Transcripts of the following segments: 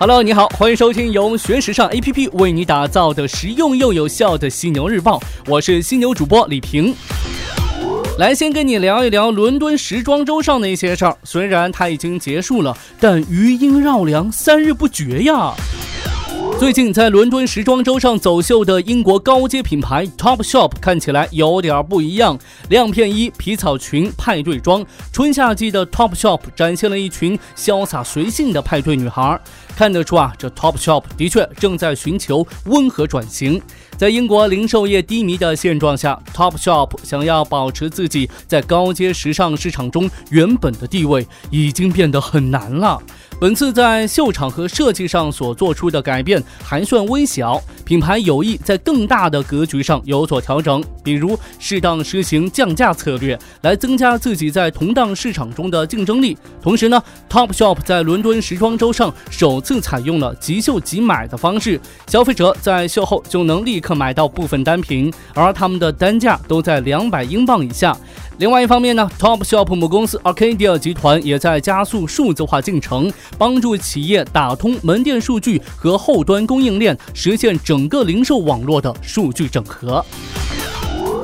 Hello，你好，欢迎收听由学时尚 APP 为你打造的实用又有效的犀牛日报，我是犀牛主播李平。来，先跟你聊一聊伦敦时装周上的一些事儿。虽然它已经结束了，但余音绕梁，三日不绝呀。最近在伦敦时装周上走秀的英国高阶品牌 Topshop 看起来有点不一样，亮片衣、皮草裙、派对装，春夏季的 Topshop 展现了一群潇洒随性的派对女孩。看得出啊，这 Topshop 的确正在寻求温和转型。在英国零售业低迷的现状下，Topshop 想要保持自己在高阶时尚市场中原本的地位，已经变得很难了。本次在秀场和设计上所做出的改变还算微小，品牌有意在更大的格局上有所调整，比如适当实行降价策略，来增加自己在同档市场中的竞争力。同时呢，Topshop 在伦敦时装周上首次采用了即秀即买的方式，消费者在秀后就能立刻买到部分单品，而他们的单价都在两百英镑以下。另外一方面呢，Topshop 母公司 Arcadia 集团也在加速数字化进程，帮助企业打通门店数据和后端供应链，实现整个零售网络的数据整合。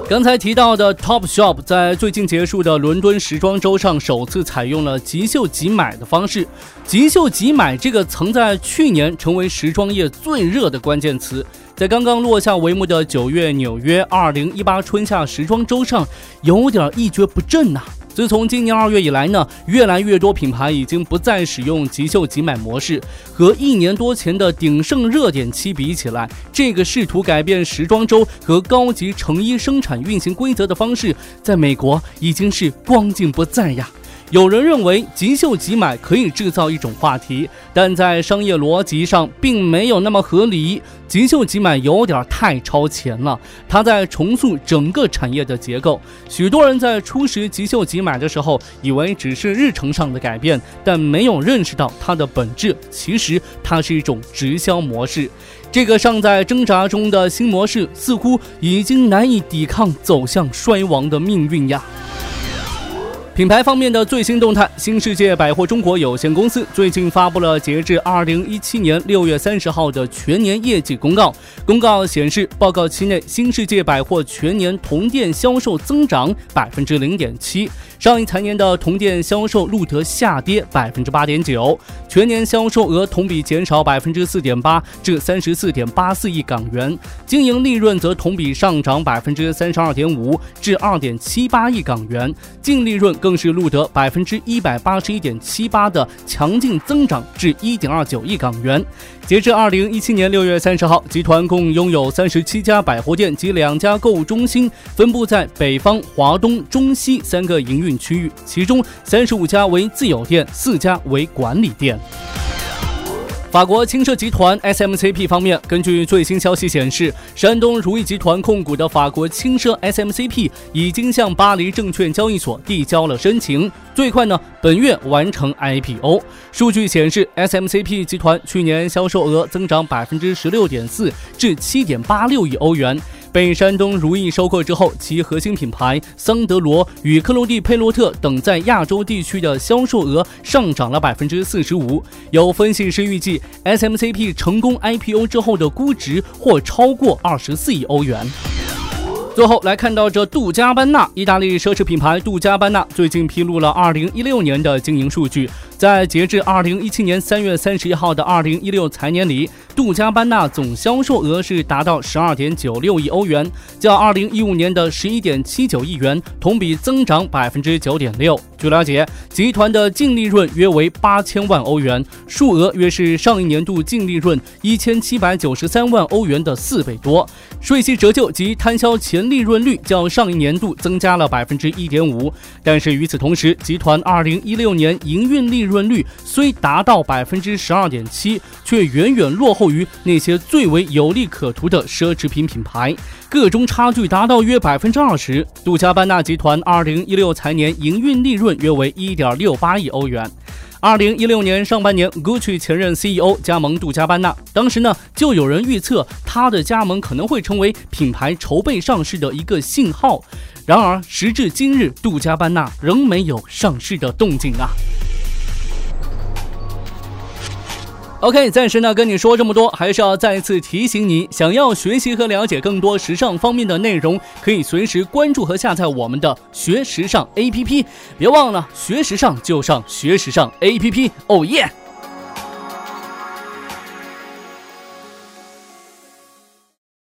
刚才提到的 Topshop 在最近结束的伦敦时装周上首次采用了即秀即买的方式。即秀即买这个曾在去年成为时装业最热的关键词。在刚刚落下帷幕的九月纽约2018春夏时装周上，有点一蹶不振呐。自从今年二月以来呢，越来越多品牌已经不再使用即秀即买模式。和一年多前的鼎盛热点期比起来，这个试图改变时装周和高级成衣生产运行规则的方式，在美国已经是光景不再呀。有人认为即秀即买可以制造一种话题，但在商业逻辑上并没有那么合理。即秀即买有点太超前了，它在重塑整个产业的结构。许多人在初识即秀即买的时候，以为只是日程上的改变，但没有认识到它的本质。其实它是一种直销模式。这个尚在挣扎中的新模式，似乎已经难以抵抗走向衰亡的命运呀。品牌方面的最新动态，新世界百货中国有限公司最近发布了截至二零一七年六月三十号的全年业绩公告。公告显示，报告期内新世界百货全年同店销售增长百分之零点七，上一财年的同店销售录得下跌百分之八点九，全年销售额同比减少百分之四点八至三十四点八四亿港元，经营利润则同比上涨百分之三十二点五至二点七八亿港元，净利润。更是录得百分之一百八十一点七八的强劲增长至一点二九亿港元。截至二零一七年六月三十号，集团共拥有三十七家百货店及两家购物中心，分布在北方、华东、中西三个营运区域，其中三十五家为自有店，四家为管理店。法国轻奢集团 SMCP 方面，根据最新消息显示，山东如意集团控股的法国轻奢 SMCP 已经向巴黎证券交易所递交了申请，最快呢本月完成 IPO。数据显示，SMCP 集团去年销售额增长百分之十六点四，至七点八六亿欧元。被山东如意收购之后，其核心品牌桑德罗与克罗地佩洛特等在亚洲地区的销售额上涨了百分之四十五。有分析师预计，SMCP 成功 IPO 之后的估值或超过二十四亿欧元。最后来看到这杜嘉班纳，意大利奢侈品牌杜嘉班纳最近披露了二零一六年的经营数据，在截至二零一七年三月三十一号的二零一六财年里。杜嘉班纳总销售额是达到十二点九六亿欧元，较二零一五年的十一点七九亿元同比增长百分之九点六。据了解，集团的净利润约为八千万欧元，数额约是上一年度净利润一千七百九十三万欧元的四倍多。税息折旧及摊销前利润率较上一年度增加了百分之一点五。但是与此同时，集团二零一六年营运利利润率虽达到百分之十二点七，却远远落后。于那些最为有利可图的奢侈品品牌，个中差距达到约百分之二十。杜嘉班纳集团二零一六财年营运利润约为一点六八亿欧元。二零一六年上半年，Gucci 前任 CEO 加盟杜嘉班纳，当时呢就有人预测他的加盟可能会成为品牌筹备上市的一个信号。然而时至今日，杜嘉班纳仍没有上市的动静啊。OK，暂时呢跟你说这么多，还是要再次提醒你，想要学习和了解更多时尚方面的内容，可以随时关注和下载我们的学时尚 APP。别忘了，学时尚就上学时尚 APP。哦耶！